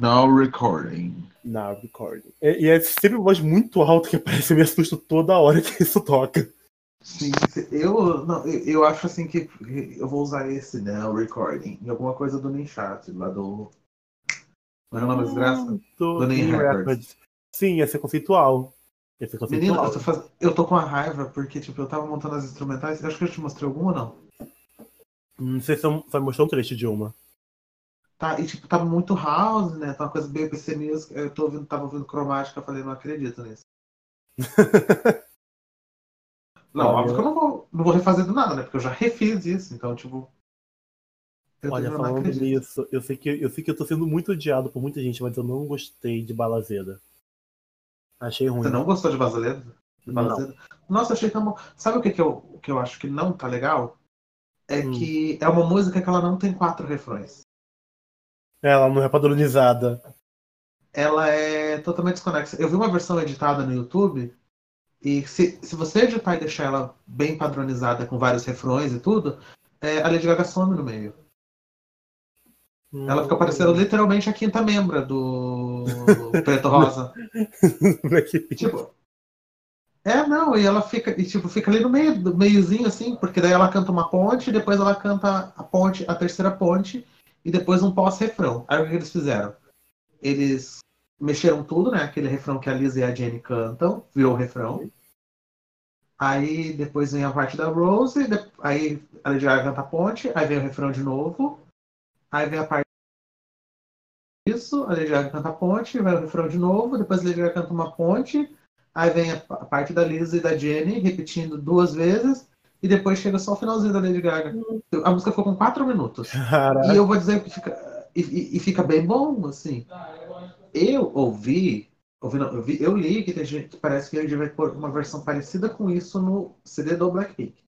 Now recording. Now recording. E, e é sempre uma voz muito alta que aparece, eu me assusto toda hora que isso toca. Sim, eu, não, eu, acho assim que eu vou usar esse now recording em alguma coisa do Ninchat, lá do. Não é o nome desgraça? Do, Do Nin Records. Sim, ia ser conceitual. Ia ser Menino, eu tô, faz... eu tô com a raiva porque, tipo, eu tava montando as instrumentais. Eu acho que eu te mostrei alguma ou não? Não sei se eu só mostrou um trecho de uma. Tá, e tipo, tava muito house, né? Tá uma coisa bem PC Music. Eu tô ouvindo, tava ouvindo cromática, eu falei, não acredito nisso. Não, Olha, óbvio que eu não vou, não vou refazer do nada, né? Porque eu já refiz isso, então, tipo. Olha, não falando nisso, eu sei, que, eu sei que eu tô sendo muito odiado por muita gente, mas eu não gostei de Balazeda. Achei ruim. Você não gostou de Basaleda? De Não. Balazeda? Nossa, achei tão bom. Sabe o que, que, eu, que eu acho que não tá legal? É Hum. que é uma música que ela não tem quatro refrões. Ela não é padronizada. Ela é totalmente desconexa. Eu vi uma versão editada no YouTube. E se, se você editar e deixar ela bem padronizada com vários refrões e tudo, é, a Lady Gaga some no meio. Ela fica parecendo literalmente a quinta membra do Preto Rosa. Tipo. É, não, e ela fica, e, tipo, fica ali no meio, do meiozinho, assim, porque daí ela canta uma ponte, depois ela canta a ponte, a terceira ponte, e depois um pós-refrão. Aí o que eles fizeram? Eles mexeram tudo, né? Aquele refrão que a Lisa e a Jenny cantam, virou o refrão. Aí depois vem a parte da Rose, aí a Lady Gaga canta a ponte, aí vem o refrão de novo, aí vem a parte isso, a Lady Gaga canta a ponte, vai o refrão de novo, depois a Lady Gaga canta uma ponte, aí vem a parte da Lisa e da Jenny repetindo duas vezes, e depois chega só o finalzinho da Lady Gaga. A música ficou com quatro minutos. Caraca. E eu vou dizer que fica. E, e- e fica bem bom, assim. Eu ouvi. ouvi não, eu, vi, eu li que tem gente que parece que ele vai pôr uma versão parecida com isso no CD do Blackpink.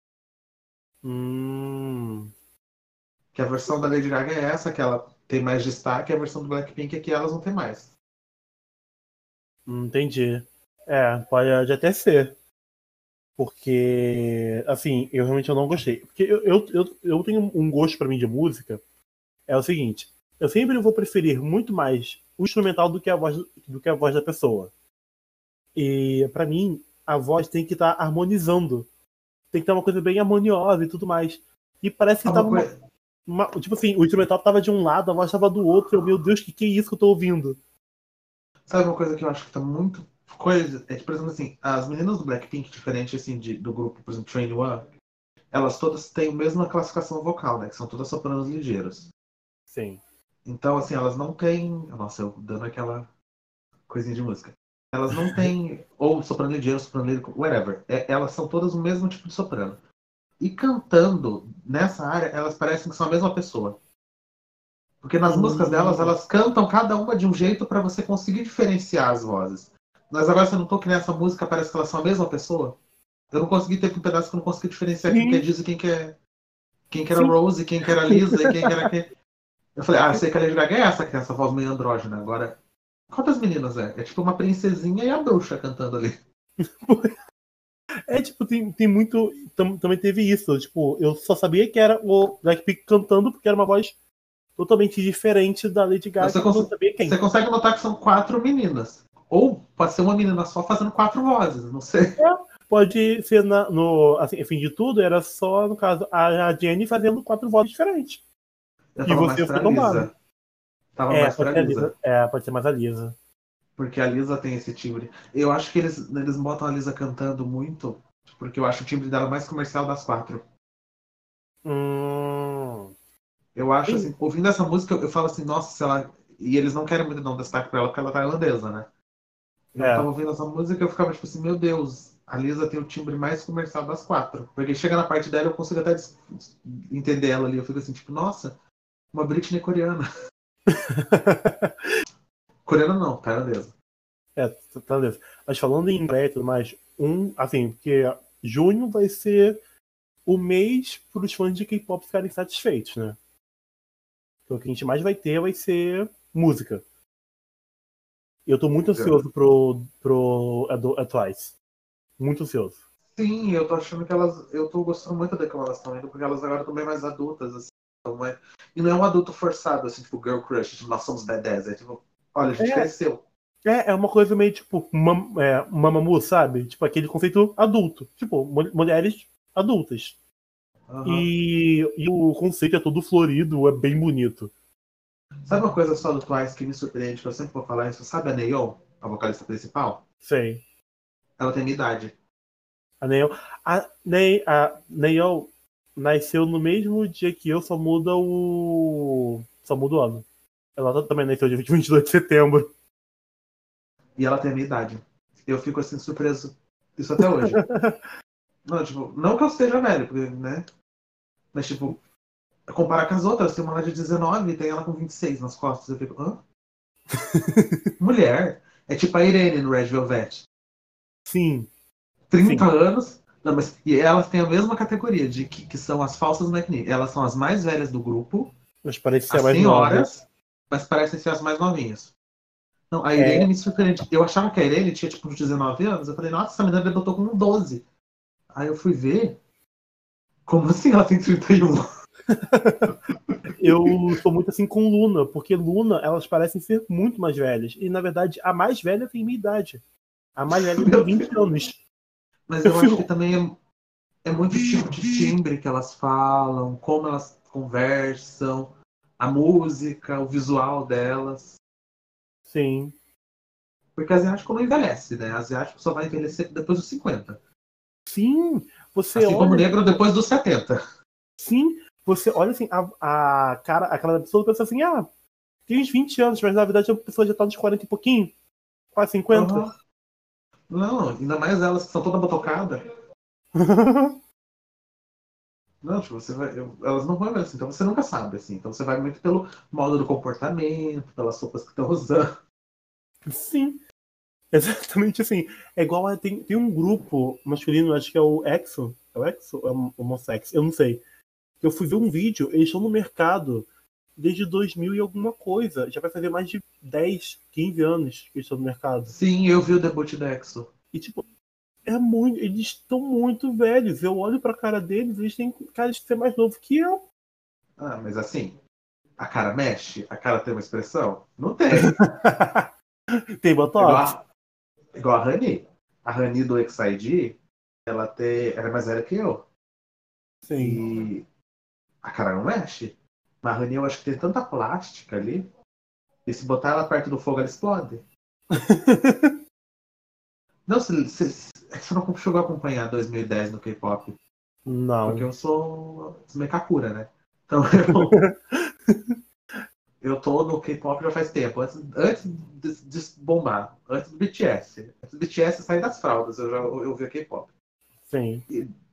Hum, Que a versão da Lady Gaga é essa, que ela tem mais destaque, e a versão do Blackpink é que elas não tem mais. entendi. É, pode até ser. Porque, assim, eu realmente eu não gostei. Porque eu, eu, eu, eu tenho um gosto pra mim de música. É o seguinte, eu sempre vou preferir muito mais o instrumental do que a voz, do que a voz da pessoa. E pra mim, a voz tem que estar harmonizando. Tem que estar uma coisa bem harmoniosa e tudo mais. E parece que Uma tava uma, uma- tipo assim, o instrumental tava de um lado, a voz tava do outro. Eu, meu Deus, que que é isso que eu tô ouvindo? Sabe uma coisa que eu acho que tá muito coisa? É por exemplo, assim, as meninas do Blackpink, diferente assim, de, do grupo, por exemplo, Train One, elas todas têm a mesma classificação vocal, né? Que são todas sopranos ligeiros. Sim. Então, assim, elas não têm. Nossa, eu dando aquela coisinha de música. Elas não têm. Ou soprano ligeiro, soprano lírico, whatever. É- elas são todas o mesmo tipo de soprano. E cantando nessa área, elas parecem que são a mesma pessoa. Porque nas Hum. músicas delas, elas cantam cada uma de um jeito para você conseguir diferenciar as vozes. Mas agora você não que nessa música, parece que elas são a mesma pessoa. Eu não consegui ter um pedaço que eu não consegui diferenciar quem que é Diz e quem que é. Quem que era Sim. Rose, quem que era Lisa e quem que era quem. Eu falei, ah, eu sei que a Lady Gaga é essa, que tem essa voz meio andrógena. Agora, qual das meninas é? É tipo uma princesinha e a bruxa cantando ali. É, tipo, tem, tem muito. tam- também teve isso. Tipo, eu só sabia que era o Blackpink cantando porque era uma voz totalmente diferente da Lady Gaga. Você eu cons-. Você consegue notar que são quatro meninas. Ou pode ser uma menina só fazendo quatro vozes, não sei. Pode ser na- no. Assim, fim de tudo, era só, no caso, a, a Jenny fazendo quatro vozes diferentes. Eu E você foi tomado. Lisa. Tava É mais pra Lisa. Lisa, é, pode ser mais a Lisa. Porque a Lisa tem esse timbre. Eu acho que eles, eles botam a Lisa cantando muito, porque eu acho o timbre dela mais comercial das quatro. Hum, Eu acho, Sim. assim, ouvindo essa música, eu, falo assim, nossa, se ela. E eles não querem muito dar um destaque pra ela porque ela é tailandesa, né? Eu É. tava ouvindo essa música e eu ficava tipo assim, meu Deus, a Lisa tem o timbre mais comercial das quatro. Porque chega na parte dela eu consigo até entender ela ali. Eu fico assim, tipo, nossa, uma Britney coreana. coreana não, tailandesa. é, tá tá beleza. Mas falando em inglês e tudo mais, um, assim, porque junho vai ser o mês para os fãs de K-pop ficarem satisfeitos, né? Então, o que a gente mais vai ter vai ser música. Eu tô muito ansioso pro, pro a Twice. Muito ansioso. Sim, eu tô achando que elas. Eu tô gostando muito da como elas estão indo, porque elas agora estão bem mais adultas, assim. Então, é- E não é um adulto forçado, assim, tipo, girl crush, tipo, nós somos badass. É tipo, Olha, a gente É. cresceu. É, é uma coisa meio tipo mam, é, Mamamoo, sabe? Tipo aquele conceito adulto. Tipo, mul- mulheres adultas. Aham. E, e o conceito é todo florido, é bem bonito. Sabe uma coisa só do Twice que me surpreende, que eu sempre vou falar isso? Sabe a Neon, a vocalista principal? Sei. Ela tem minha idade. A Neil, a, Ney, a Neil nasceu no mesmo dia que eu, só muda o. Só muda o ano. Ela também nasceu dia 22 de setembro. E ela tem a minha idade. Eu fico assim surpreso. Isso até hoje. não, tipo, não que eu esteja velho, porque, né? Mas, tipo, comparar com as outras, tem uma lá de 19 e tem ela com 26 nas costas. Eu fico, hã? Mulher. É tipo a Irene no Red Velvet. Sim. 30 Sim. anos. Não, mas, e elas têm a mesma categoria de que, que são as falsas McNeil. Elas são as mais velhas do grupo, Mas parece ser as mais nova. senhoras, mas parecem ser as mais novinhas. Não, a Irene É. me surpreende. Eu achava que a Irene tinha tipo uns 19 anos. Eu falei, nossa, essa menina debutou com 12. Aí eu fui ver. Como assim ela tem 31? Eu sou muito assim com Luna, porque Luna, elas parecem ser muito mais velhas. E na verdade, a mais velha tem minha idade. A mais velha tem 20 anos. Mas eu acho que também é, é muito tipo de timbre que elas falam, como elas conversam, a música, o visual delas. Sim. Porque asiático não envelhece, né? Asiático só vai envelhecer depois dos 50. Sim. Você Assim como olha. negro depois dos 70. Sim, você olha assim, a, a cara, a cara da pessoa pensa assim, ah, tem uns 20 anos, mas na verdade a pessoa já tá nos 40 e pouquinho. Quase 50. Aham. Não, ainda mais elas que são toda botocadas. Não, tipo, você vai, eu- elas não vão envelhecer, então você nunca sabe, assim. Então você vai muito pelo modo do comportamento, pelas roupas que estão usando. Sim. Exatamente assim. É igual a, tem, tem um grupo masculino, acho que é o Exo. É o Exo ou é o Homosex? Eu não sei. Eu fui ver um vídeo, eles estão no mercado desde 2000 e alguma coisa. Já vai fazer mais de 10, 15 anos que eles estão no mercado. Sim, eu vi o debut da Exo. E tipo, é muito. Eles estão muito velhos. Eu olho pra cara deles, eles têm cara de ser mais novo que eu. Ah, mas assim, a cara mexe? A cara tem uma expressão? Não tem. Tem Igual botox? a, igual a Rani. A Rani do XID, ela, tem, ela é mais velha que eu. Sim. E a cara não mexe. Mas a Rani eu acho que tem tanta plástica ali. E se botar ela perto do fogo, ela explode. Não, você, você, você não chegou a acompanhar 2010 no K-pop. Não. Porque eu sou Mekakura, né? Então eu. eu tô no K-pop já faz tempo. Antes, antes de, de bombar. Antes do BTS. Antes do BTS sair das fraldas, eu já eu vi K-pop. Sim.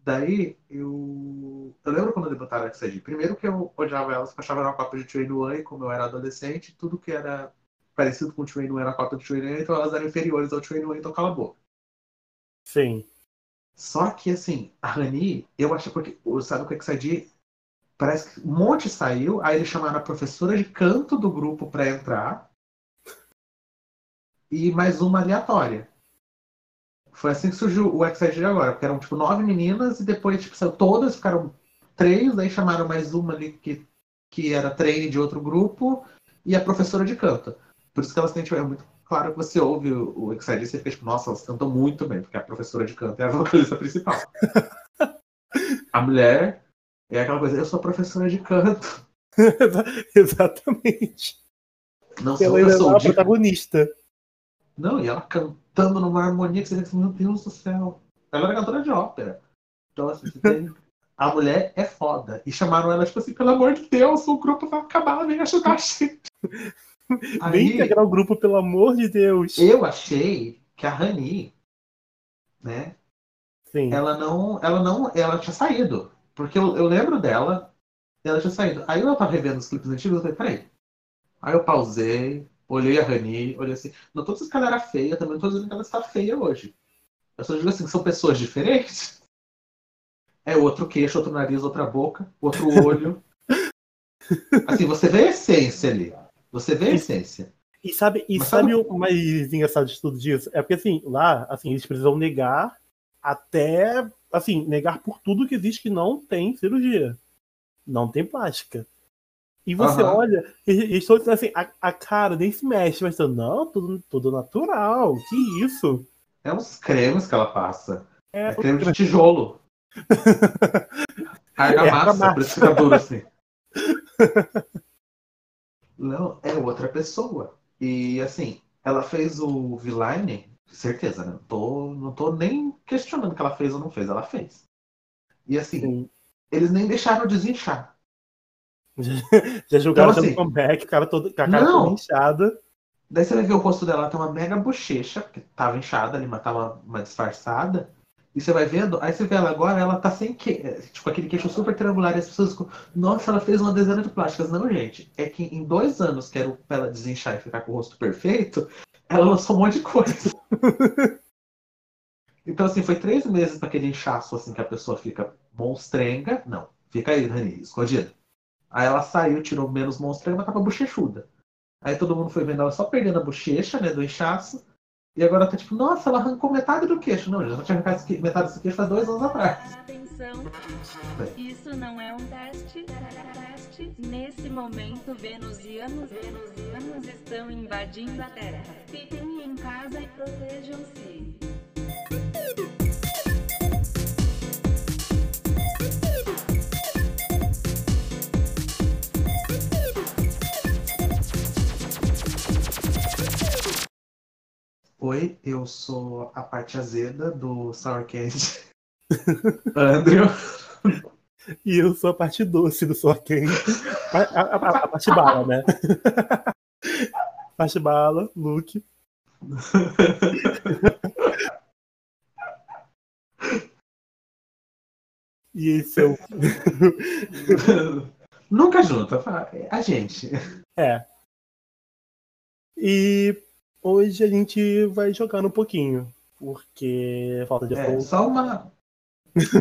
Daí eu. Eu lembro quando debutaram a XG. Primeiro que eu odiava elas, porque achava era uma cópia de Train One, e como eu era adolescente, tudo que era parecido com o Train One era cópia do Train One, então elas eram inferiores ao Train One, então cala a boca. Sim. Só que, assim, a Rani, eu acho porque, sabe o que é que? Parece que um monte saiu, aí eles chamaram a professora de canto do grupo pra entrar e mais uma aleatória. Foi assim que surgiu o XID agora, porque eram tipo nove meninas e depois tipo, saiu todas, ficaram três, aí chamaram mais uma ali que, que era treine de outro grupo e a professora de canto. Por isso que elas têm, tipo, é muito claro que você ouve o, o e você fica tipo, nossa, elas cantam muito bem, porque a professora de canto é a vocalista principal. a mulher é aquela coisa, eu sou professora de canto. Exatamente. Não sou Ela eu ainda é sou a protagonista. Não, e ela cantando numa harmonia que você fica meu Deus do céu. Ela era cantora de ópera. Então, assim, tem... a mulher é foda. E chamaram ela, tipo assim, pelo amor de Deus, o grupo vai acabar, vem ajudar a gente. Vem Aí, integrar o grupo, pelo amor de Deus. eu achei que a Rani, né, Sim. ela não, ela não, ela tinha saído. Porque eu, eu lembro dela, ela tinha saído. Aí eu tava revendo os clipes antigos, eu falei, peraí. Aí eu pausei, olhei a Rani, olhei assim, não tô dizendo que ela era feia, também não tô dizendo que ela está feia hoje. Eu só digo assim, são pessoas diferentes. É outro queixo, outro nariz, outra boca, outro olho. Assim, você vê a essência ali. Você vê a essência. E sabe, e Mas sabe sabe- o mais engraçado de tudo disso? É porque assim, lá, assim, eles precisam negar até, assim, negar por tudo que existe que não tem cirurgia. Não tem plástica. E você Aham. olha, e- e eles todos assim, a, a cara nem se mexe, mas não, tudo, tudo natural, que isso? É uns cremes que ela passa. É, É creme de tijolo. Argamassa, argamassa. por isso fica duro assim. Não, é outra pessoa. E assim, ela fez o V-Line, certeza, né? Não tô, não tô nem questionando que ela fez ou não fez, ela fez. E assim, Sim. eles nem deixaram desinchar. Já jogaram Então, assim, comeback, cara todo, com a cara não. toda inchada. Daí você vai ver o rosto dela, ela tem uma mega bochecha, que tava inchada ali, mas tava uma disfarçada. E você vai vendo, aí você vê ela agora, ela tá sem que, tipo aquele queixo super triangular, e as pessoas ficam, nossa, ela fez uma dezena de plásticas. Não, gente, é que em dois anos, que era pra ela desinchar e ficar com o rosto perfeito, ela lançou um monte de coisa. então, assim, foi três meses pra aquele inchaço, assim, que a pessoa fica monstrenga. Não, fica aí, Rani, escondida. Aí ela saiu, tirou menos monstrenga, mas tava bochechuda. Aí todo mundo foi vendo ela só perdendo a bochecha, né, do inchaço. E agora tá tipo, nossa, ela arrancou metade do queixo. Não, já tinha arrancado metade desse queixo faz dois anos atrás. Atenção, isso não é um teste. teste. Nesse momento, venusianos, venusianos estão invadindo a Terra. Fiquem em casa e protejam-se. Oi, eu sou a parte azeda do Sour Candy. Andrew. E eu sou a parte doce do Soa Quente. A, a- a- a parte bala, né? parte bala, Luke. E esse é o. Nunca junto, a gente. É. E hoje a gente vai jogar um pouquinho. Porque falta de É, só uma.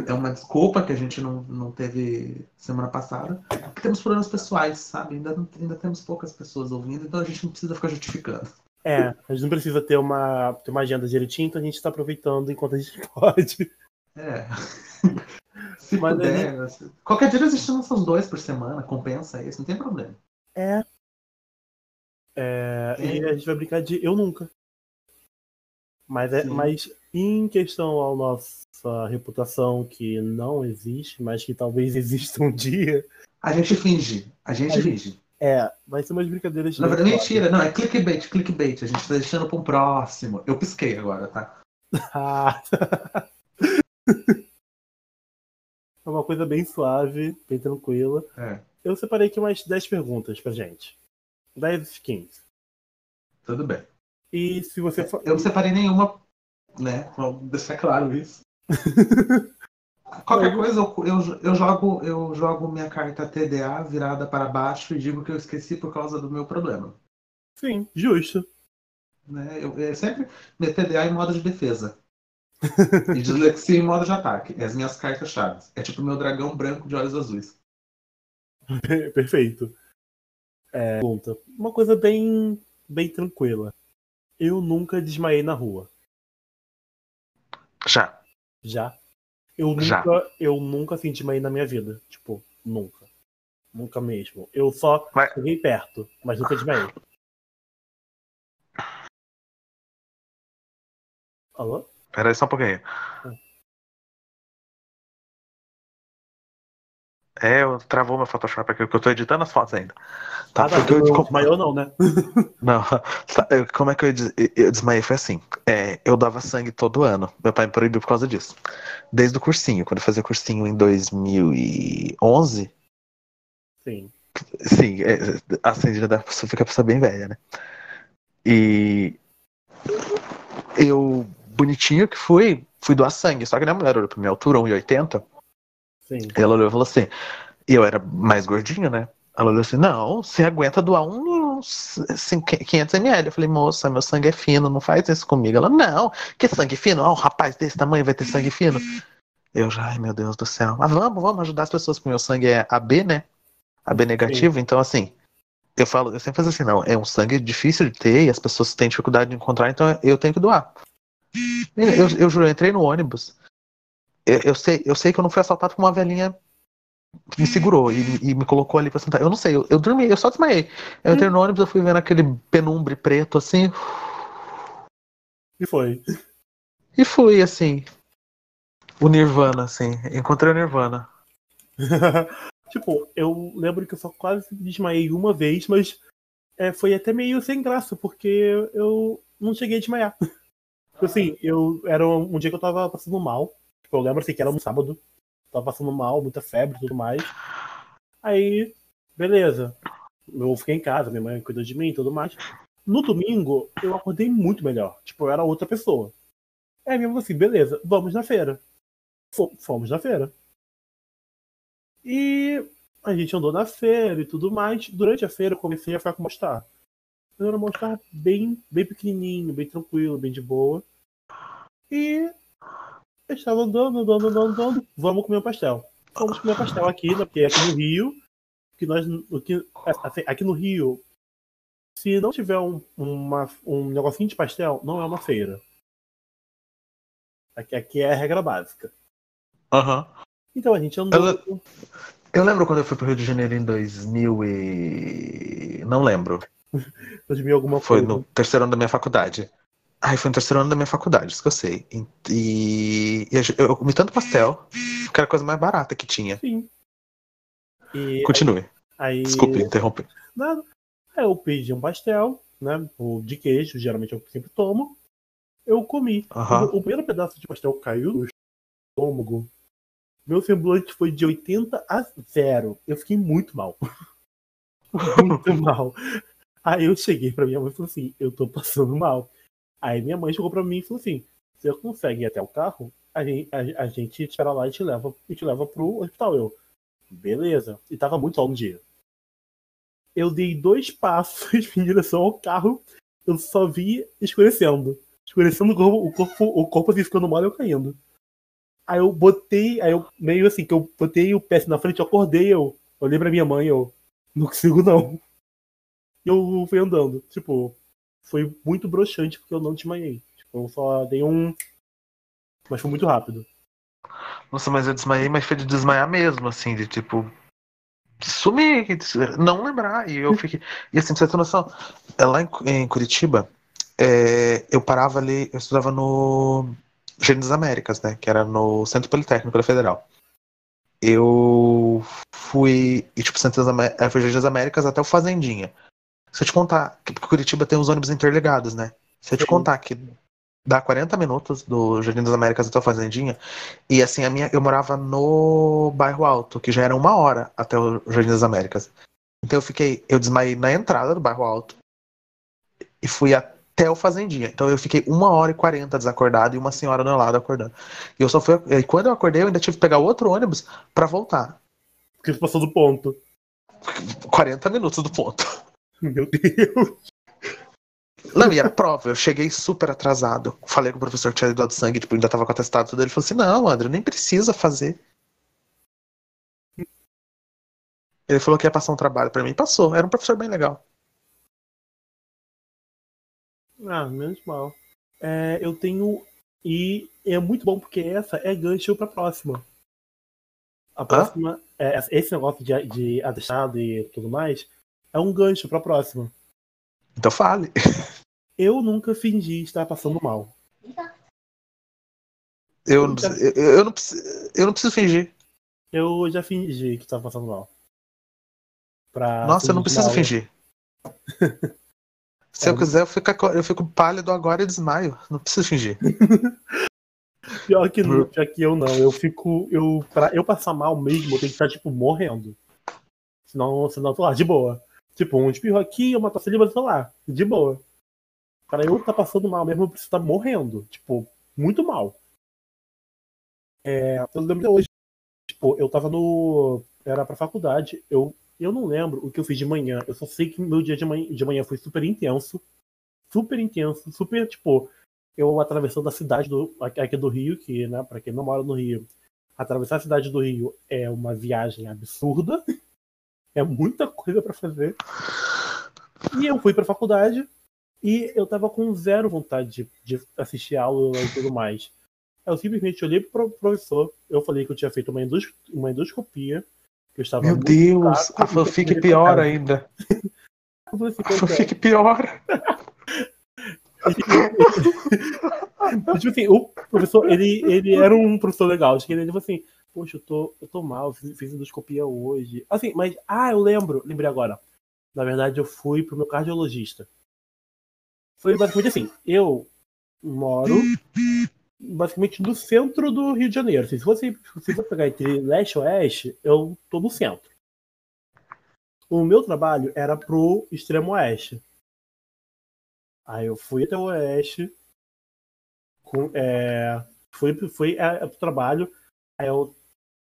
É uma desculpa que a gente não, não teve semana passada. Porque temos problemas pessoais, sabe? Ainda, não- ainda temos poucas pessoas ouvindo, então a gente não precisa ficar justificando. É, a gente não precisa ter uma, ter uma agenda direitinho, então a gente tá aproveitando enquanto a gente pode. É. Se Mas puder. se- Qualquer dia existe uns dois por semana, compensa isso, não tem problema. É. É, E a gente vai brincar de eu nunca. Mas, é, Sim. mas em questão à nossa reputação, que não existe, mas que talvez exista um dia, A gente finge. A gente A gente- finge. é, vai ser umas brincadeiras de Na verdade, mentira. Não, é clickbait, clickbait. A gente tá deixando pra um próximo. Eu pisquei agora, tá? É uma coisa bem suave, bem tranquila. É, Eu separei aqui umas 10 perguntas pra gente. 10, 15. tudo bem. E se você for. Eu não separei nenhuma, né? Vamos deixar claro isso. Qualquer coisa, eu, eu, eu jogo, eu jogo minha carta TDA virada para baixo e digo que eu esqueci por causa do meu problema. Sim, justo. Né? Eu, é sempre meu TDA em modo de defesa. e dislexia em modo de ataque. É as minhas cartas chaves. É tipo meu dragão branco de olhos azuis. Perfeito. É. Uma coisa bem, bem tranquila. Eu nunca desmaiei na rua. Já. Já. Eu nunca, Já. eu nunca assim desmaiei na minha vida. Tipo, nunca. Nunca mesmo. Eu só Mas- cheguei perto, mas nunca desmaiei. Alô? Pera aí só um pouquinho. É, eu travou meu Photoshop aqui, porque eu tô editando as fotos ainda. Tá, Ah, porque eu- desmaiou não, né? Não, tá, como é que eu, des- eu desmaiei? Foi assim. é, eu dava sangue todo ano. Meu pai me proibiu por causa disso. Desde o cursinho. Quando eu fazia cursinho em 2011. Sim. Sim, é, assim, já dá, você fica a pessoa bem velha, né? E eu, bonitinho que fui, fui doar sangue. Só que a mulher olhou pra minha altura, 1,80. Sim. E ela olhou e falou assim. E eu era mais gordinho, né? Ela olhou assim: não, você aguenta doar assim, 500 ml. Eu falei, moça, meu sangue é fino, não faz isso comigo. Ela, não, que sangue fino? Ah, um rapaz desse tamanho vai ter sangue fino. Eu já, ai meu Deus do céu. Mas vamos, vamos ajudar as pessoas, porque meu sangue é AB, né? AB negativo, então assim. Eu falo, eu sempre faço assim, não, é um sangue difícil de ter e as pessoas têm dificuldade de encontrar, então eu tenho que doar. Eu, eu, eu juro, eu entrei no ônibus. Eu, eu sei, eu sei que eu não fui assaltado por uma velhinha me segurou e, e me colocou ali pra sentar. Eu não sei, eu, eu dormi, eu só desmaiei. Eu entrei no ônibus, eu fui vendo aquele penumbre preto assim. E foi. E fui, assim. O Nirvana, assim. Encontrei o Nirvana. tipo, eu lembro que eu só quase desmaiei uma vez, mas é, foi até meio sem graça, porque eu não cheguei a desmaiar. Tipo assim, eu era um dia que eu tava passando mal. Tipo, eu lembro assim que era um sábado. Tava passando mal, muita febre e tudo mais. Aí, beleza. Eu fiquei em casa, minha mãe cuidou de mim e tudo mais. No domingo, eu acordei muito melhor. Tipo, eu era outra pessoa. Aí mesmo assim, beleza, vamos na feira. Fomos na feira. E a gente andou na feira e tudo mais. Durante a feira eu comecei a ficar com mal-estar. Era um bem, bem pequenininho, bem tranquilo, bem de boa. E estava andando, andando, andando, andando. Vamos comer um pastel. Vamos comer um pastel aqui, né? porque aqui no Rio, que nós, aqui, assim, aqui no Rio, se não tiver um, uma, um negocinho de pastel, não é uma feira. Aqui, aqui é a regra básica. Aham. Uhum. Então a gente andou. Eu, eu lembro quando eu fui pro Rio de Janeiro em 2000 e. Não lembro. 2000 alguma Foi coisa. no terceiro ano da minha faculdade. Ai, foi no terceiro ano da minha faculdade, isso que eu sei. E, e eu comi tanto pastel, que era a coisa mais barata que tinha. Sim. E Continue. Aí, Desculpe interromper. Nada. Aí eu pedi um pastel, né? De queijo, geralmente eu sempre tomo. Eu comi. Uhum. O, o primeiro pedaço de pastel caiu no estômago. Meu semblante foi de 80 a 0. Eu fiquei muito mal. muito mal. Aí eu cheguei pra minha mãe e falei assim: eu tô passando mal. Aí minha mãe chegou pra mim e falou assim: você consegue ir até o carro? A gente, a, a gente te espera lá e te leva, e te leva pro hospital. Eu, beleza. E tava muito sol no dia. Eu dei dois passos em direção ao carro, eu só vi escurecendo. Escurecendo o corpo, o corpo, o corpo assim ficando mole eu caindo. Aí eu botei, aí eu meio assim, que eu botei o pé assim na frente, eu acordei, eu olhei pra minha mãe, eu não consigo não. E eu fui andando. Tipo, foi muito broxante porque eu não desmaiei. Tipo, eu só dei um. Mas foi muito rápido. Nossa, mas eu desmaiei, mas foi de desmaiar mesmo, assim, de tipo. Sumir, não lembrar. E eu fiquei. E assim, pra você ter noção, lá em, Curitiba, é, eu parava ali, eu estudava no das Américas, né? Que era no Centro Politécnico da Federal. Eu fui. E tipo, Centro das Américas, é, das Américas até o Fazendinha. Se eu te contar, que Curitiba tem os ônibus interligados, né? Se eu te contar que dá 40 minutos do Jardim das Américas até o Fazendinha, e assim, a minha, eu morava no bairro Alto, que já era uma hora até o Jardim das Américas. Então eu fiquei, eu desmaiei na entrada do bairro Alto e fui até o Fazendinha. Então eu fiquei uma hora e quarenta desacordado e uma senhora do meu lado acordando. E eu só fui, e quando eu acordei, eu ainda tive que pegar outro ônibus para voltar. Porque passou do ponto. 40 minutos do ponto. Meu Deus. Não, e era prova. Eu cheguei super atrasado. Falei com o professor que tinha doado sangue, tipo, ainda tava com atestado tudo. Ele falou assim: não, André, nem precisa fazer. Ele falou que ia passar um trabalho para mim. Passou. Era um professor bem legal. Ah, menos mal. É, eu tenho. E é muito bom porque essa é gancho pra próxima. A próxima. É, esse negócio de, de atestado e tudo mais é um gancho pra próxima. Então fale. Eu nunca fingi estar passando mal. Eu, eu, eu, eu, não, preciso, eu não preciso fingir. Eu já fingi que estava passando mal. Pra Nossa, eu não preciso fingir. Se é, eu quiser, eu fico, eu fico pálido agora e desmaio. Não preciso fingir. pior, que não, pior que eu não. Eu fico. Eu, pra eu passar mal mesmo, eu tenho que estar, tipo, morrendo. Senão, senão eu tô lá, de boa. Tipo, um espirro aqui, uma tosse ali, mas lá, de boa. Para eu tá passando mal mesmo, eu preciso estar tá morrendo. Tipo, muito mal. É, eu lembro hoje. Tipo, eu tava no. Era pra faculdade. Eu, eu não lembro o que eu fiz de manhã. Eu só sei que meu dia de manhã, de manhã foi super intenso. Super intenso. Super, tipo. Eu atravessando a cidade do, aqui do Rio, que, né, pra quem não mora no Rio, atravessar a cidade do Rio é uma viagem absurda. É muita coisa para fazer. E eu fui pra faculdade e eu tava com zero vontade de, de assistir aula e tudo mais. Eu simplesmente olhei pro professor, eu falei que eu tinha feito uma, endoscopia, uma endoscopia Eu estava Meu Deus, a fanfic pior ainda. Eu falei assim, A fanfic pior. tipo assim, o professor, ele, ele era um professor legal. Acho que ele falou assim, poxa, eu tô, eu tô mal, fiz, fiz endoscopia hoje. Assim, mas, ah, eu lembro, lembrei agora. Na verdade, eu fui pro meu cardiologista. Foi basicamente assim, eu moro basicamente no centro do Rio de Janeiro. Assim, se você se você pegar entre leste e oeste, eu tô no centro. O meu trabalho era pro extremo oeste. Aí eu fui até o oeste, com, é, fui, fui é, pro trabalho, aí eu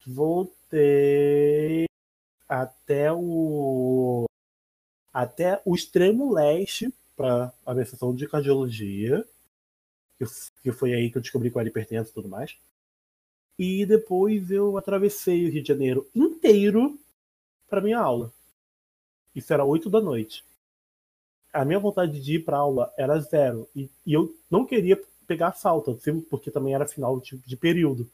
voltei até o até o extremo leste para a minha sessão de cardiologia, que, que foi aí que eu descobri eu era hipertenso e tudo mais. E depois eu atravessei o Rio de Janeiro inteiro para minha aula. Isso era 8 da noite a minha vontade de ir para aula era zero. E, e, eu não queria pegar falta, assim, porque também era final de, de período.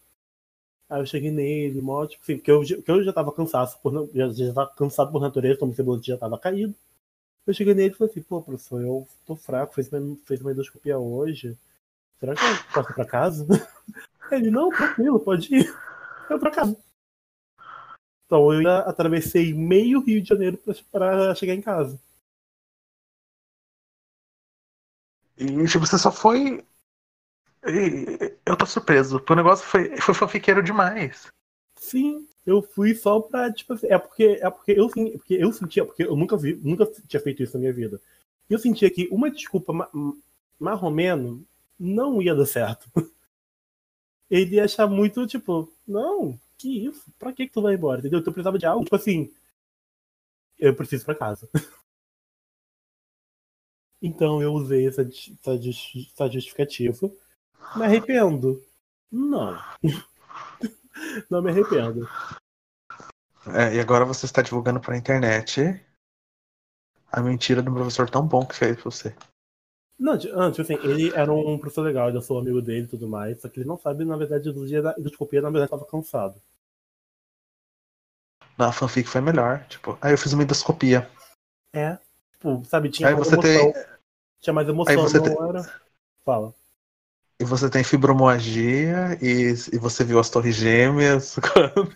Aí eu cheguei nele, mó, tipo assim, porque eu, eu já tava cansado por, já, já tava cansado por natureza, como cebola já tava caído. Eu cheguei nele e falei assim, pô, professor, eu tô fraco, fez uma, fez uma endoscopia hoje. Será que eu posso ir pra casa? Ele, não, tranquilo, pode ir. Eu pra casa. Então eu atravessei meio Rio de Janeiro pra chegar em casa. E você só foi. Eu tô surpreso. O negócio foi, foi fanfiqueiro demais. Sim, eu fui só pra, tipo assim, é porque, é porque eu, sim- porque eu sentia, porque eu nunca vi, nunca tinha feito isso na minha vida. E eu sentia que uma desculpa ma- marromeno não ia dar certo. Ele ia achar muito, tipo, não, que isso? Pra que que tu vai embora? Entendeu? Então eu precisava de algo, tipo assim, eu preciso pra casa. Então eu usei essa, essa essa justificativa. Me arrependo? Não. Não me arrependo. É, e agora você está divulgando pra internet a mentira do professor tão bom que fez você. Não, ah, tipo assim, ele era um professor legal, eu sou amigo dele e tudo mais, só que ele não sabe, na verdade, do dia da endoscopia, na verdade, tava cansado. Na fanfic foi melhor. Tipo, aí eu fiz uma endoscopia. É, tipo, sabe, tinha Aí mais você emoção. tem. Tinha mais emoção, Aí você não tem- era. Fala. E você tem fibromialgia e, e você viu as torres gêmeas quando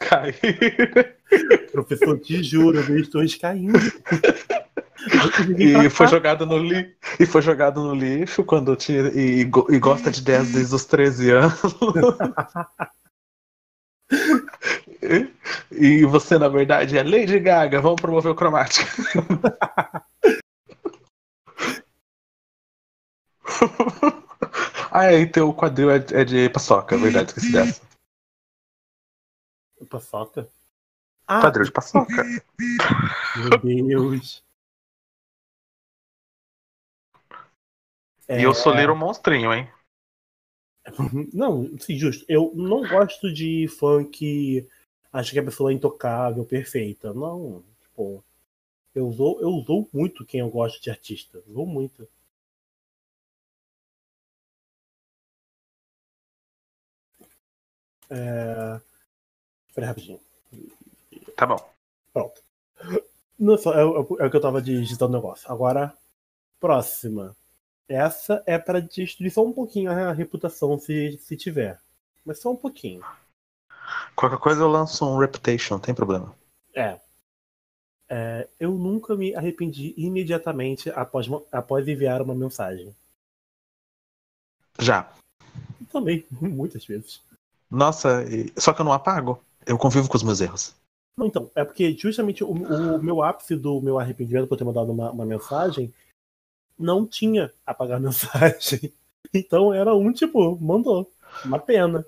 caíram. Professor, te juro, eu vi as torres caindo. E foi jogado no li... e foi jogado no lixo quando tinha e, e gosta de 10 desde os 13 anos. E- e você na verdade é Lady Gaga, vamos promover o cromático. ah, é, e teu quadril é, é de paçoca, é verdade, esqueci dessa. Paçoca? Ah, Quadril de paçoca. meu Deus. E eu sou Little Monstrinho, hein? Não, sim, justo. Eu não gosto de funk. Acho que a pessoa é intocável, perfeita. Não, tipo. Eu usou, eu usou muito quem eu gosto de artista. Usou muito. É... Espera rapidinho. Tá bom. Pronto. Não, só, é, o- é o que eu tava digitando o negócio. Agora, próxima. Essa é para destruir só um pouquinho a reputação, se, se tiver. Mas só um pouquinho. Qualquer coisa eu lanço um Reputation, não tem problema. É. É, eu nunca me arrependi imediatamente após, após enviar uma mensagem. Já. Também, muitas vezes. Nossa, só que eu não apago. Eu convivo com os meus erros. Não, então, é porque justamente o, o meu ápice do meu arrependimento por ter mandado uma, uma mensagem não tinha apagar mensagem. Então era um tipo, mandou. Uma pena.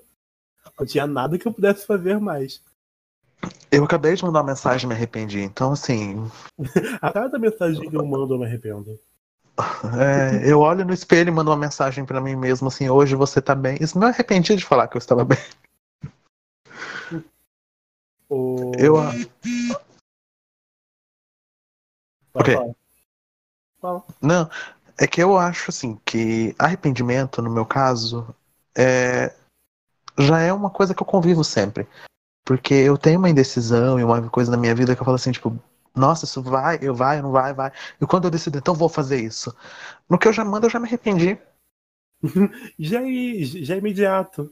Não tinha nada que eu pudesse fazer mais. Eu acabei de mandar uma mensagem e me arrependi. Então, assim, A cada mensagem que eu mando eu me arrependo. É, eu olho no espelho e mando uma mensagem pra mim mesmo, assim, hoje você tá bem. Isso me arrependi de falar que eu estava bem. O... Eu, Ok. não, é que eu acho, assim, que arrependimento, no meu caso, é, já é uma coisa que eu convivo sempre. Porque eu tenho uma indecisão e uma coisa na minha vida que eu falo assim, tipo, nossa, isso vai, eu vai, não vai, vai. E quando eu decido, então vou fazer isso. No que eu já mando, eu já me arrependi. já, é, já é imediato.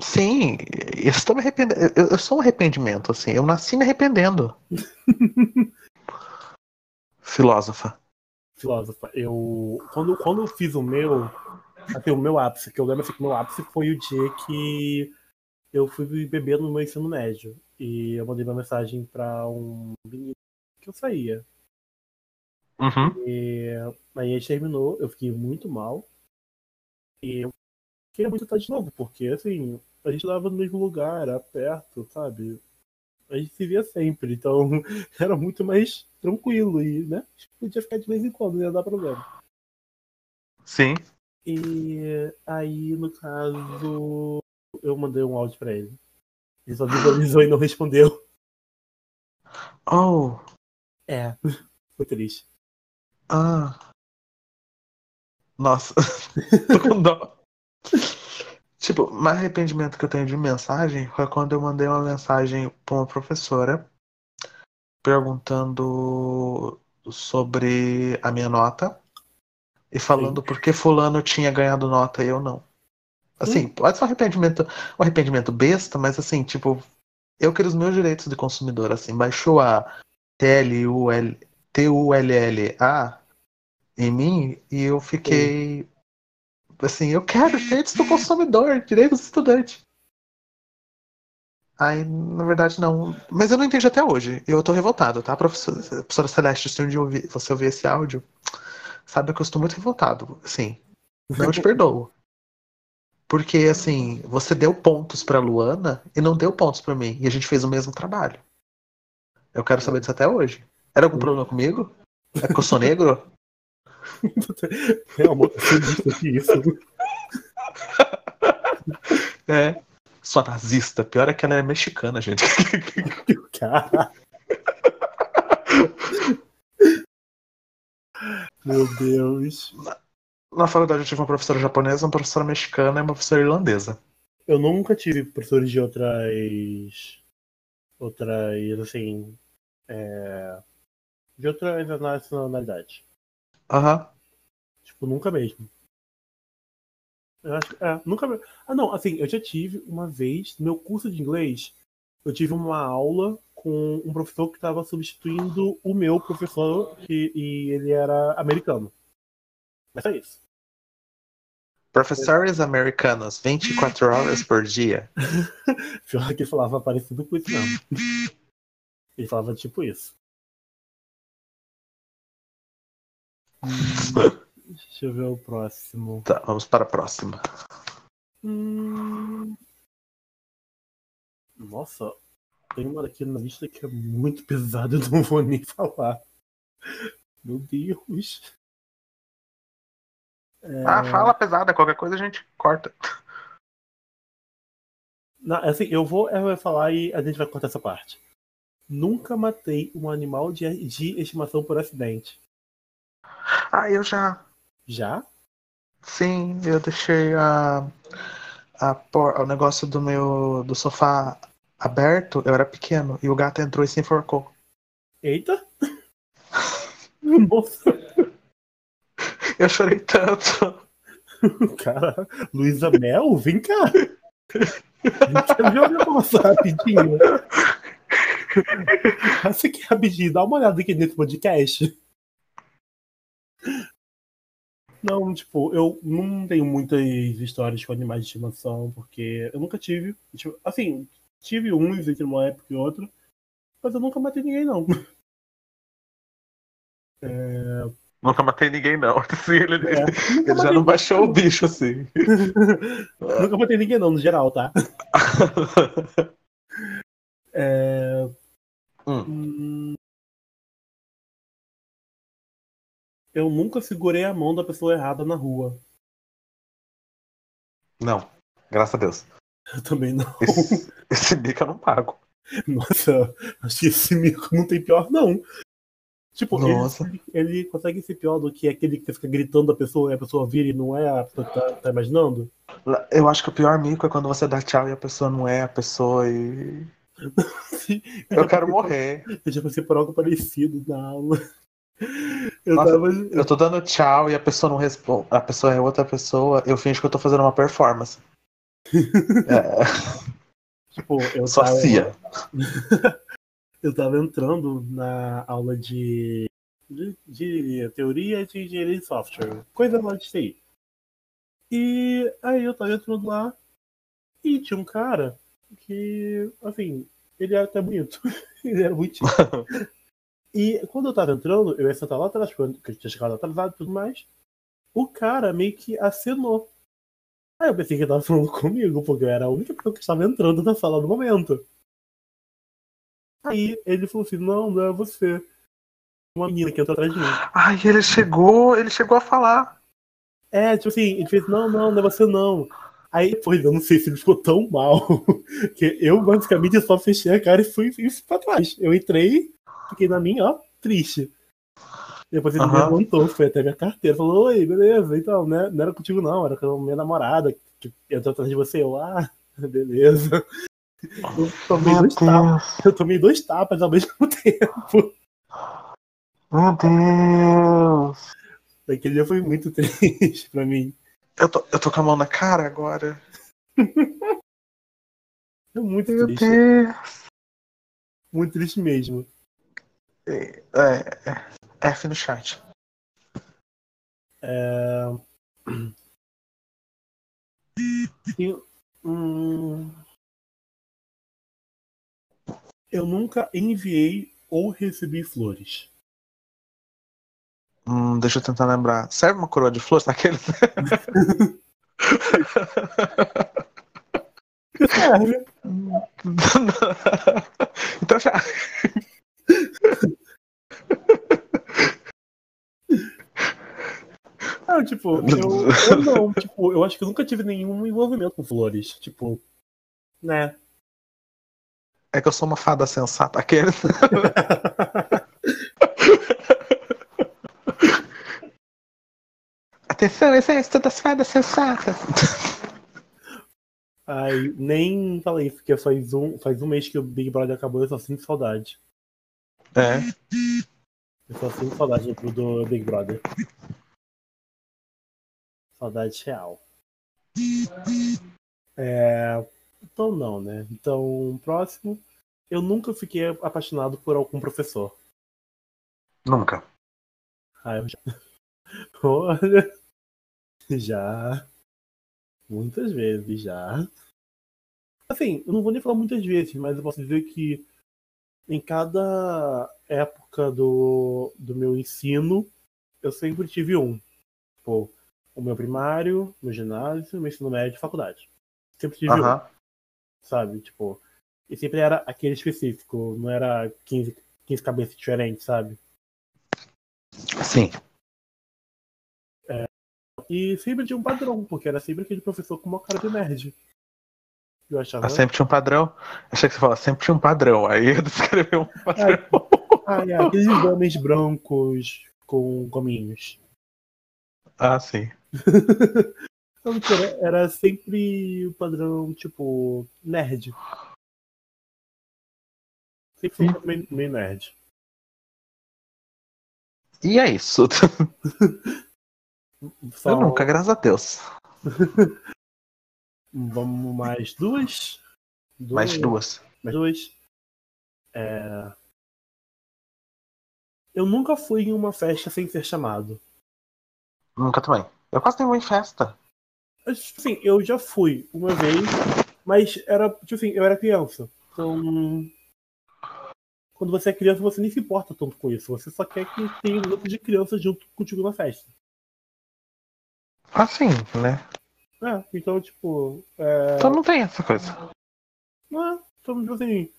Sim, eu estou me arrependendo. Eu, eu sou um arrependimento, assim. Eu nasci me arrependendo. Filósofa. Filósofa. Eu. Quando, quando eu fiz o meu. Assim, o meu ápice, que eu lembro assim, que o meu ápice foi o dia que eu fui beber no meu ensino médio. E eu mandei uma mensagem para um menino que eu saía. Uhum. E aí a gente terminou, eu fiquei muito mal. E eu queria muito estar de novo, porque assim, a gente tava no mesmo lugar, era perto, sabe? A gente se via sempre, então era muito mais tranquilo e, né? Podia ficar de vez em quando, não ia dar problema. Sim. E aí, no caso, eu mandei um áudio pra ele. Ele só visualizou e não respondeu. Oh. É, foi triste. Ah. Nossa, tô com dó. Tipo, mais arrependimento que eu tenho de mensagem foi quando eu mandei uma mensagem pra uma professora perguntando sobre a minha nota e falando Sim. por que fulano tinha ganhado nota e eu não. Assim, hum. pode ser um arrependimento, um arrependimento besta, mas assim, tipo, eu queria os meus direitos de consumidor, assim, baixou a T-U-L-L-A em mim e eu fiquei Sim assim, eu quero direitos do consumidor, direitos do estudante. Aí, na verdade, não. Mas eu não entendi até hoje. Eu tô revoltado, tá, professora, professora Celeste? Se um dia ouvir, você ouvir esse áudio, sabe que eu estou muito revoltado. Assim, não te perdoo. Porque, assim, você deu pontos pra Luana e não deu pontos pra mim. E a gente fez o mesmo trabalho. Eu quero saber disso até hoje. Era algum problema comigo? É porque eu sou negro? É amor, que isso. É. Sua nazista. Pior é que ela é mexicana, gente. Cara. Meu Deus. Na, faculdade eu tive uma professora japonesa, uma professora mexicana e uma professora irlandesa. Eu nunca tive professores de outras. Outras, assim. É, de outras nacionalidades. Aham. Uhum. Tipo, nunca mesmo. Eu acho é, nunca mesmo. Ah, não, assim, eu já tive uma vez, no meu curso de inglês, eu tive uma aula com um professor que estava substituindo o meu professor e, e ele era americano. Mas é isso. Professores americanos, 24 horas por dia. Pior que falava parecido com isso, não. Ele falava tipo isso. deixa eu ver o próximo. Tá, vamos para a próxima. Hum... Nossa, tem uma aqui na lista que é muito pesada, eu não vou nem falar. Meu Deus. É... Ah, fala pesada, qualquer coisa a gente corta. Não, assim, eu vou, eu vou falar e a gente vai cortar essa parte. Nunca matei um animal de, de estimação por acidente. Ah, eu já. Já? Sim, eu deixei a, a por, o negócio do meu do sofá aberto, eu era pequeno, e o gato entrou e se enforcou. Eita! Nossa! Eu chorei tanto. Cara, Luísa Mel, vem cá! Deixa eu ver nossa rapidinho. Essa aqui rapidinho, dá uma olhada aqui nesse podcast. Não, tipo, eu não tenho muitas histórias com animais de estimação, porque eu nunca tive. Tipo, assim, tive uns entre uma época e outra, mas eu nunca matei ninguém, não. É... Nunca matei ninguém, não. Assim, ele, é, ele já não baixou o bicho, assim. nunca matei ninguém, não, no geral, tá? é... Hum. hum Eu nunca segurei a mão da pessoa errada na rua. Não, graças a Deus. Eu também não. Esse, esse mico eu não pago. Nossa, acho que esse mico não tem pior, não. Tipo, ele, Nossa. ele consegue ser pior do que aquele que você fica gritando a pessoa e a pessoa vira e não é a pessoa que tá, tá imaginando? Eu acho que o pior mico é quando você dá tchau e a pessoa não é a pessoa e. Eu quero morrer. Eu já passei por algo parecido na aula. Eu Nossa, tava. Eu tô dando tchau e a pessoa não responde. A pessoa é outra pessoa, eu finjo que eu tô fazendo uma performance. É, Tipo, eu só tava, cia. eu tava entrando na aula de, de, de teoria de engenharia de software, coisa lá de TI. E aí eu tava entrando lá e tinha um cara que, assim, ele era até bonito. ele era bonitinho. e quando eu tava entrando, eu ia sentar lá atrás, porque eu tinha chegado atrasado e tudo mais. O cara meio que acenou. Aí eu pensei que ele tava falando comigo, porque eu era a única pessoa que estava entrando na sala no momento. Aí ele falou assim, não, não é você. Uma menina que entrou atrás de mim. Ai, ele chegou, ele chegou a falar. É, tipo assim, ele fez, não, não, não é você não. Aí depois, eu não sei se ele ficou tão mal, que eu basicamente só fechei a cara e fui, fui pra trás. Eu entrei, fiquei na minha, ó, triste. Depois ele me levantou, foi até minha carteira, falou, oi, beleza, então, né, não era contigo não, era com a minha namorada, que entrou atrás de você, eu, ah, beleza. Eu tomei Meu dois tapas, eu tomei dois tapas ao mesmo tempo. meu Deus. Aquele dia foi muito triste pra mim. Eu tô, eu tô com a mão na cara agora. É muito Meu triste, Deus. muito triste mesmo. É, é, F no chat. É... Hum, Eu nunca enviei ou recebi flores. Hum, deixa eu tentar lembrar. Serve uma coroa de flores naquele? Sério? então já. Tipo, eu, eu não, tipo, eu acho que eu nunca tive nenhum envolvimento com flores. Tipo, né? É que eu sou uma fada sensata. Aquele. Atenção, exército das fadas sensatas. Ai, nem falei isso, porque faz um, faz um mês que o Big Brother acabou, eu só sinto saudade. É. Eu só sinto saudade do, do Big Brother. Saudade real. É, então não, né? Então, próximo. Eu nunca fiquei apaixonado por algum professor. Nunca. Ah, eu já. Olha. Já. Muitas vezes, já. Assim, eu não vou nem falar muitas vezes, mas eu posso dizer que em cada época do, do meu ensino, eu sempre tive um. Tipo, o meu primário, meu ginásio, meu ensino médio e faculdade. Sempre tive um, Aham. sabe? Tipo, e sempre era aquele específico, não era 15, 15 cabeças diferentes, sabe? Sim. E sempre tinha um padrão, porque era sempre aquele professor com uma cara de nerd. Eu achava. Mas sempre tinha um padrão. Achei que você falava, sempre tinha um padrão. Aí eu descreveu um padrão. Ah, é, aqueles homens brancos com gominhos. Ah, sim. Então, era, era sempre o padrão, tipo, nerd. Sempre foi meio, meio nerd. E é isso. Só- Eu nunca, graças a Deus. Vamos mais duas? Mais duas. Mais duas. É... Eu nunca fui em uma festa sem ser chamado. Nunca também. Eu quase nem vou em festa. Assim, eu já fui uma vez, mas era, tipo assim, eu era criança. Então, quando você é criança, você nem se importa tanto com isso. Você só quer que tenha um grupo de crianças junto contigo na festa. Ah, sim, né? É, então, tipo, é, Então não tem essa coisa. é, então, tipo assim,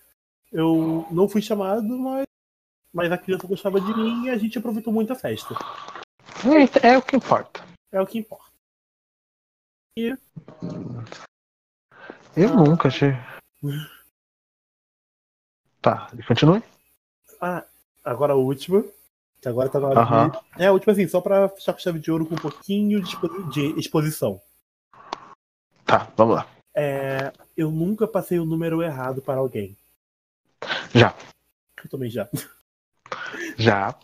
eu não fui chamado, mas, mas a criança gostava de mim e a gente aproveitou muito a festa. É, é o que importa. É o que importa. Eu Ah. nunca, Gi. Tá, continue. Ah, agora a última. Que agora tá na hora Aham. de. É, o tipo assim, só pra fechar com chave de ouro com um pouquinho de de exposição. Tá, vamos lá. É, eu nunca passei o número errado para alguém. Já. Eu também já. Já,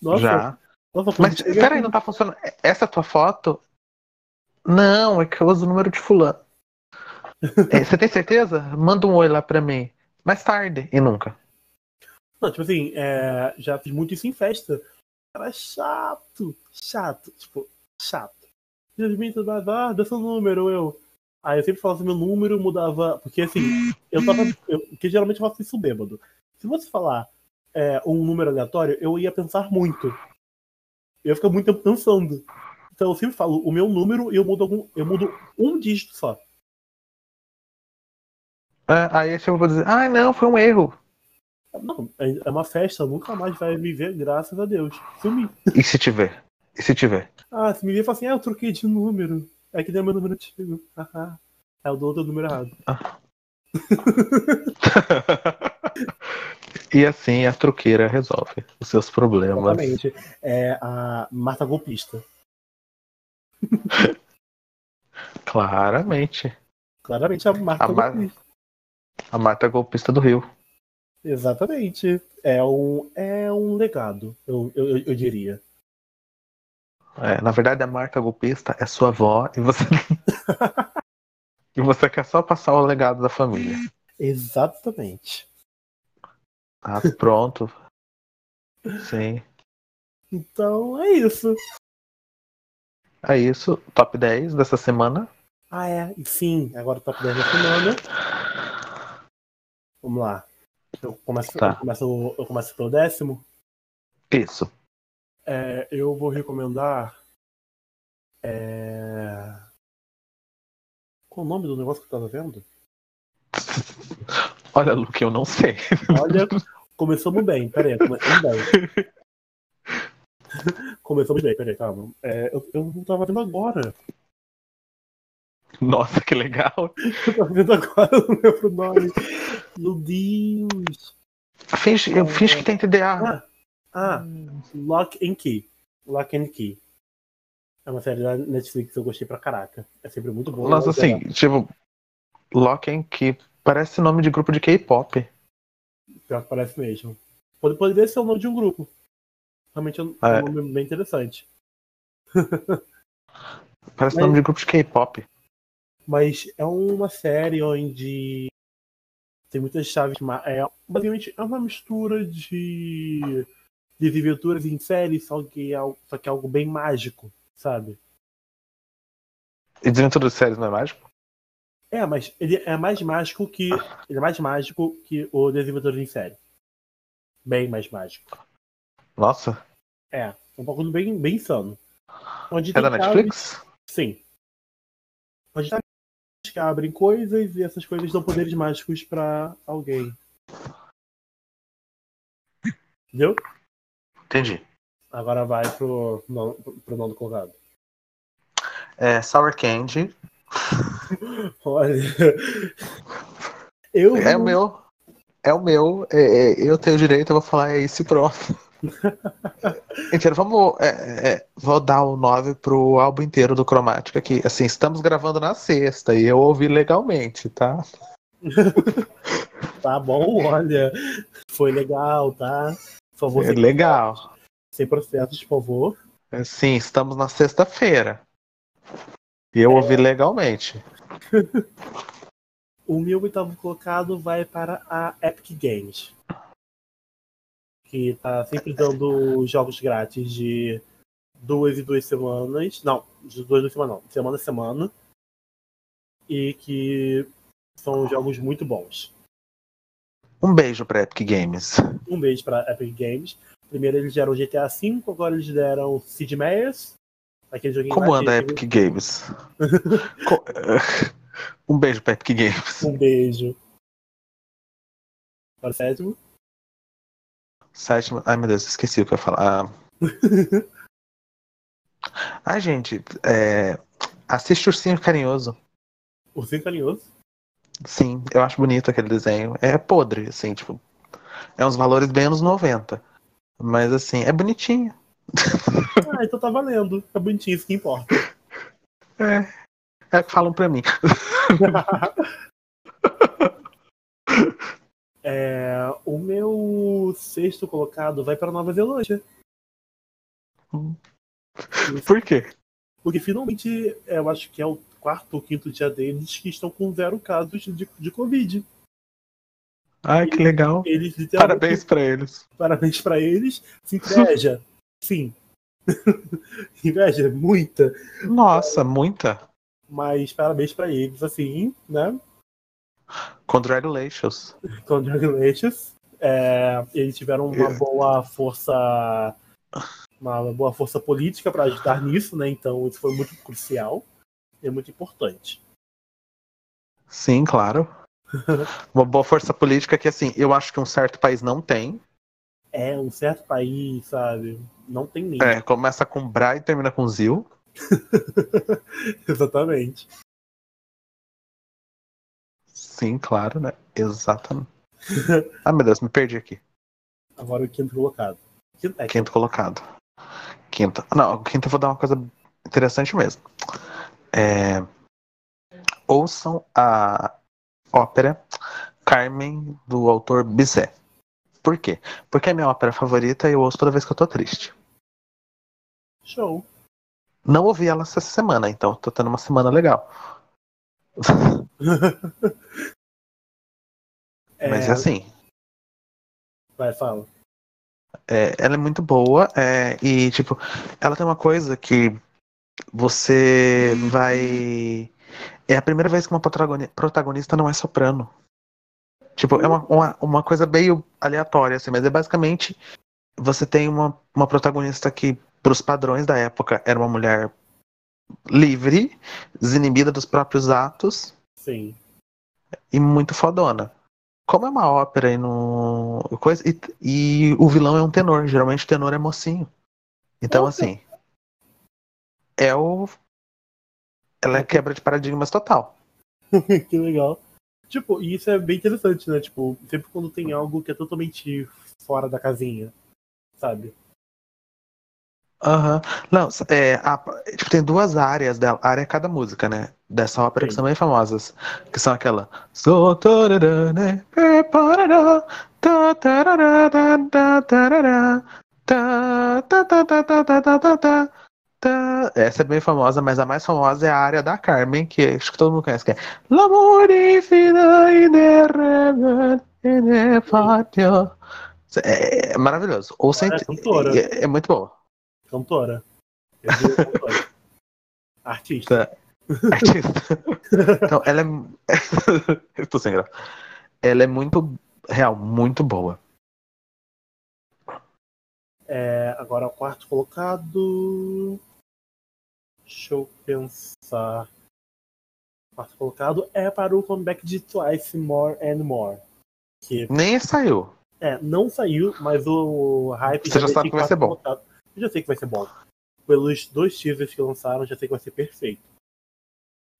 Nossa, já. nossa Mas peraí, não tá funcionando. Essa tua foto? Não, é que eu uso o número de fulano. É, você tem certeza? Manda um oi lá pra mim. Mais tarde. E nunca. Não, tipo assim, é, já fiz muito isso em festa. Era chato, chato, tipo, chato. Jasmine, vai, vai, dá seu número, eu. Aí eu sempre falava meu número, mudava. Porque assim, eu tava. Eu, porque geralmente eu faço isso bêbado. Se você falar é, um número aleatório, eu ia pensar muito. Eu ia ficar muito tempo pensando. Então eu sempre falo o meu número e eu mudo algum. Eu mudo um dígito só. É, aí eu vou dizer, ah, não, foi um erro. Não, é é uma festa, nunca mais vai me ver, graças a Deus. Sumi. E se tiver? E se tiver? Ah, se me vir e fala assim, ah, eu troquei de número. É que deu meu número antigo. Haha. Aí eu dou outro número errado. e assim a truqueira resolve os seus problemas. Exatamente. É a Marta Golpista. Claramente. Claramente a Marta A Golpista. A Marta golpista do Rio. Exatamente. É um, é um legado, eu, eu, eu- diria. É, na verdade, a Marta golpista é sua avó e você. e você quer só passar o legado da família. Exatamente. Tá pronto. Sim. Então é isso. É isso. Top 10 dessa semana. Ah, é. Sim, agora o top 10 da semana. Vamos lá. Eu começo, Tá. eu começo, eu começo pelo décimo. Isso. É, eu vou recomendar. É... Qual o nome do negócio que eu tava vendo? Olha, Luke, eu não sei. Olha, começamos bem, peraí, começamos bem. Começamos bem, peraí, calma. É, eu, eu não tava vendo agora. Nossa, que legal. Eu tava vendo agora, eu não lembro o nome. Meu Deus. Finge, eu finge que tem TDA. Ah, Lock and Key. Lock and Key. É uma série da Netflix que eu gostei pra caraca. É sempre muito boa. Nossa, assim, tipo, Locken, que parece nome de grupo de K-pop. Pior que parece mesmo. Pode- Poderia ser o nome de um grupo. Realmente é um É. um nome bem interessante. Parece Mas- nome de grupo de K-pop. Mas é uma série onde tem muitas chaves. É, basicamente é uma mistura de desenvolturas em série, só que, é, al- só que é algo bem mágico, sabe? E Desventura de Séries não é mágico? É, mas ele é mais mágico que. Ele é mais mágico que o desenvolvedor em série. Bem mais mágico. Nossa. É, um bagulho bem, bem insano. Onde É da chaves- Netflix? Sim. Onde chaves que abrem coisas e essas coisas dão poderes mágicos pra alguém. Entendeu? Entendi. Agora vai pro, não, pro colgado. É Sour Candy. Olha. Eu É o meu. É o meu. é- é, eu tenho direito, eu vou falar é esse próximo. Mentira, vamos. é, é, vou dar o 9 pro álbum inteiro do Cromática aqui. Assim, estamos gravando na sexta e eu ouvi legalmente, tá? Tá bom, olha. Foi legal, tá? Por favor, É legal. sem processos, por favor. É, Sim, estamos na sexta-feira. E eu ouvi legalmente. O meu oitavo colocado vai para a Epic Games. Que tá sempre dando jogos grátis de duas e duas semanas. Não, de duas e duas semanas não. Semana a semana. E que são jogos muito bons. Um beijo pra Epic Games. Um beijo para Epic Games. Primeiro eles deram GTA V, agora eles deram Sid Meier's. Aquele joguinho Como anda a Epic Games? Um beijo pra Epic Games. Um beijo. Para o sétimo. Sétimo. Ai meu Deus, esqueci o que eu ia falar. Ah. Ai, gente, é... assiste Ursinho Carinhoso. Ursinho Carinhoso. Sim, eu acho bonito aquele desenho. É podre, assim, tipo. É uns valores bem anos 90. Mas assim, é bonitinho. Ah, então tá valendo. Tá bonitinho, isso que importa. É. É que falam pra mim. É, o meu sexto colocado vai para Nova Zelândia. Por quê? Porque finalmente, eu acho que é o quarto ou quinto dia deles que estão com zero casos de, de Covid. Ai, que legal. Eles. Parabéns pra eles. Parabéns pra eles. Se inveja. Sim. inveja, muita. Nossa, muita. Mas parabéns pra eles, assim, né? Congratulations. Congratulations. É, eles tiveram uma boa força. Uma boa força política para ajudar nisso, né? Então isso foi muito crucial e muito importante. Sim, claro. Uma boa força política que, assim, eu acho que um certo país não tem. É, um certo país, sabe? Não tem nem. É, começa com Bra e termina com Zil. Exatamente. Sim, claro, né? Exatamente. ah, meu Deus, me perdi aqui. Agora o quinto colocado. Quinto, é, Quinto colocado. Quinto. Não, o quinto eu vou dar uma coisa interessante mesmo. É, Ouçam a ópera Carmen, do autor Bizet. Por quê? Porque é minha ópera favorita e eu ouço toda vez que eu tô triste. Show. Não ouvi ela essa semana, então tô tendo uma semana legal. É, Mas é assim, Vai, fala. é, ela é muito boa é, e, tipo, ela tem uma coisa que você vai. É a primeira vez que uma protagoni- protagonista não é soprano. Tipo, é uma, uma, uma coisa meio aleatória, assim, mas é basicamente você tem uma, uma protagonista que, pros padrões da época, era uma mulher livre, desinibida dos próprios atos Sim. e muito fodona. Como é uma ópera e no. Coisa, e, e o vilão é um tenor, geralmente o tenor é mocinho. Então, Nossa. assim. É o. Ela é quebra de paradigmas total. que legal. Tipo, e isso é bem interessante, né? Tipo, sempre quando tem algo que é totalmente fora da casinha, sabe? Aham. Não, é, a- tipo, tem duas áreas dela. A área é cada música, né? Dessa ópera que Sim. são bem famosas. Que são aquela. So, tarará, né, preparará, tá, tarará, tá, tá, tarará, tá, tá, tá, tá, tá, tá, tá, tá, tá, tá. Essa é bem famosa, mas a mais famosa é a área da Carmen, que acho que todo mundo conhece, que é L'amore in patio. É, é maravilhoso. É cantora. é, é muito bom. Cantora. Cantora. Artista. Tá. Artista. Então, ela é. Eu tô sem graça. Ela é muito. Real, muito boa. É, agora o quarto colocado. Deixa eu pensar. Quarto colocado é para o comeback de Twice More and More. Que Nem saiu. é, não saiu, mas o hype Você já deixa sabe que vai ser bom. colocado. Eu já sei que vai ser bom. Pelos dois teasers que lançaram, já sei que vai ser perfeito.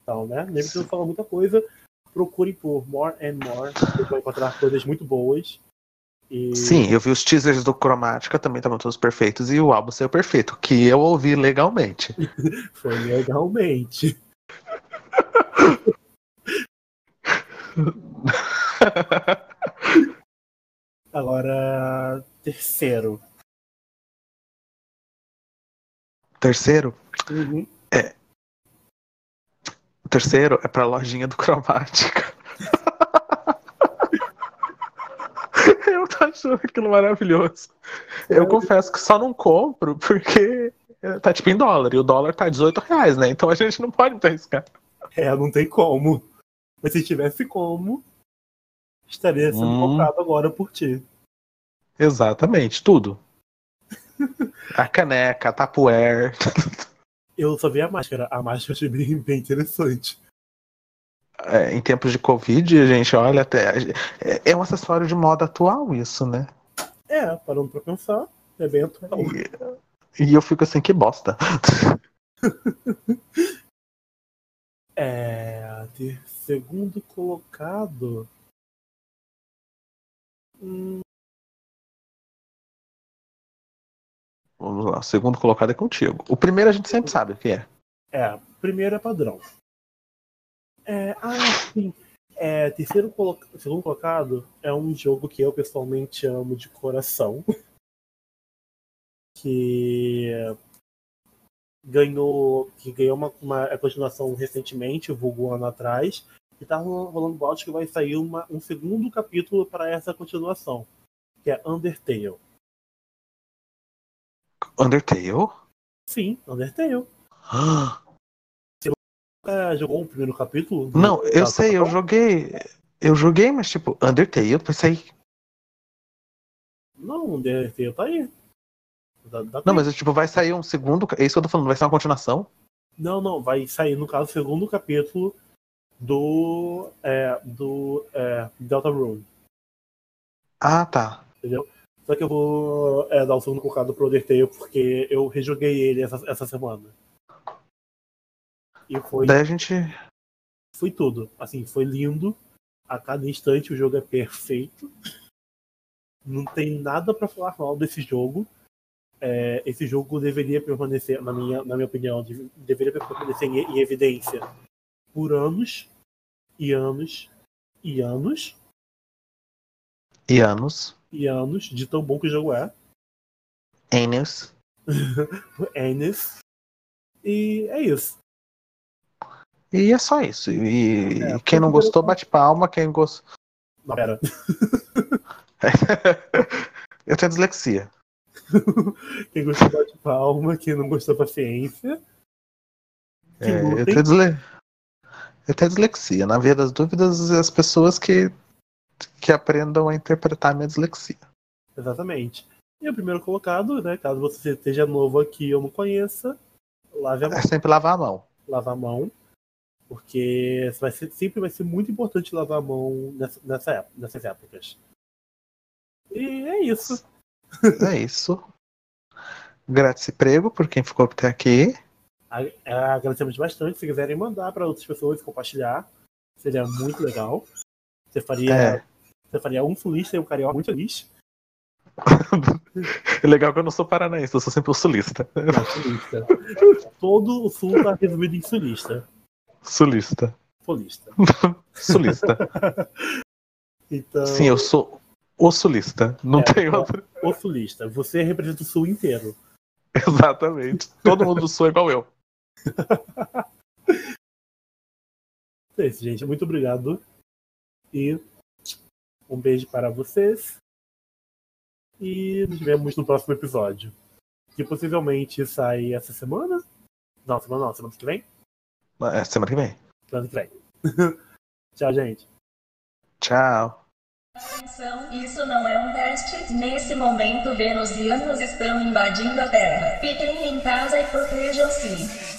Então, né? Nem preciso falar muita coisa. Procurem por More and More. Vocês vão encontrar coisas muito boas. E Sim, eu vi os teasers do Cromática, também estavam todos perfeitos, e o álbum saiu perfeito, que eu ouvi legalmente. foi legalmente. Agora, terceiro. Terceiro, Uhum. o terceiro é pra lojinha do Cromática. eu tô achando aquilo maravilhoso. Eu confesso que só não compro porque tá tipo em dólar, e o dólar tá 18 reais, né? Então a gente não pode arriscar. É, não tem como. Mas se tivesse como, estaria sendo Hum. comprado agora por ti. Exatamente, tudo. A caneca, a Tupperware. Eu só vi a máscara. A máscara eu achei bem, bem interessante. É, em tempos de Covid, gente, olha, até, é, é um acessório de moda atual isso, né? É, parando pra pensar, é bem atual. E, e eu fico assim, que bosta. É. Segundo colocado. Hum, O segundo colocado é contigo. O primeiro a gente sempre sabe o que é. É, primeiro é padrão. É, ah, sim. É, terceiro colo... segundo colocado é um jogo que eu pessoalmente amo de coração. Que ganhou. Que ganhou uma, uma continuação recentemente, vulgo um ano atrás. E tá rolando bote que vai sair uma, um segundo capítulo para essa continuação. Que é Undertale. Undertale? Sim, Undertale. Você nunca jogou o primeiro capítulo? Não, eu sei, eu joguei. Eu joguei, mas tipo, Undertale, eu pensei. Não, Undertale tá aí. Dá, dá não, mas tipo, vai sair um segundo. É isso que eu tô falando, vai ser uma continuação? Não, não, vai sair, no caso, o segundo capítulo do. É, do é, Delta Room. Ah, tá. Entendeu? Só que eu vou é, dar o segundo colocado pro Undertale porque eu rejoguei ele essa, essa semana. E foi. Daí a gente. Foi tudo. Assim, foi lindo. A cada instante o jogo é perfeito. Não tem nada para falar mal desse jogo. É, esse jogo deveria permanecer, na minha, na minha opinião, deveria permanecer em, em evidência por anos e anos e anos. E anos e anos de tão bom que o jogo é. Enes. Enes. E é isso. E é só isso. E é, quem não gostou, bate palma. Quem gostou. Não, pera. eu tenho dislexia. quem gostou, bate palma. Quem não gostou, paciência. É, eu, tenho disle... eu tenho dislexia. Na via das dúvidas, as pessoas que que aprendam a interpretar a minha dislexia. Exatamente. E o primeiro colocado, né? Caso você esteja novo aqui ou não conheça, lave a mão. É sempre lavar a mão. Lavar a mão. Porque vai ser, sempre vai ser muito importante lavar a mão nessa, nessa época, nessas épocas. E é isso. É isso. Grátis prego por quem ficou até aqui. Agradecemos bastante. Se quiserem mandar para outras pessoas compartilhar, seria muito legal. Você faria, é. Você faria um sulista e um carioca muito feliz. Legal que eu não sou paranaense, eu sou sempre o sulista. Não, sulista. Todo o sul tá resumido em sulista. Sulista. Sulista. sulista. então... Sim, eu sou o sulista. Não é, tem outro. O sulista. Você representa o sul inteiro. Exatamente. Todo mundo do sul é igual eu. é isso, gente. Muito obrigado. E um beijo para vocês. E nos vemos no próximo episódio. Que possivelmente sai essa semana. Não, semana não, semana que vem? É, semana que vem. Semana que vem. Tchau, gente. Tchau. Atenção, isso não é um teste. Nesse momento, venusianos estão invadindo a Terra. Fiquem em casa e protejam-se.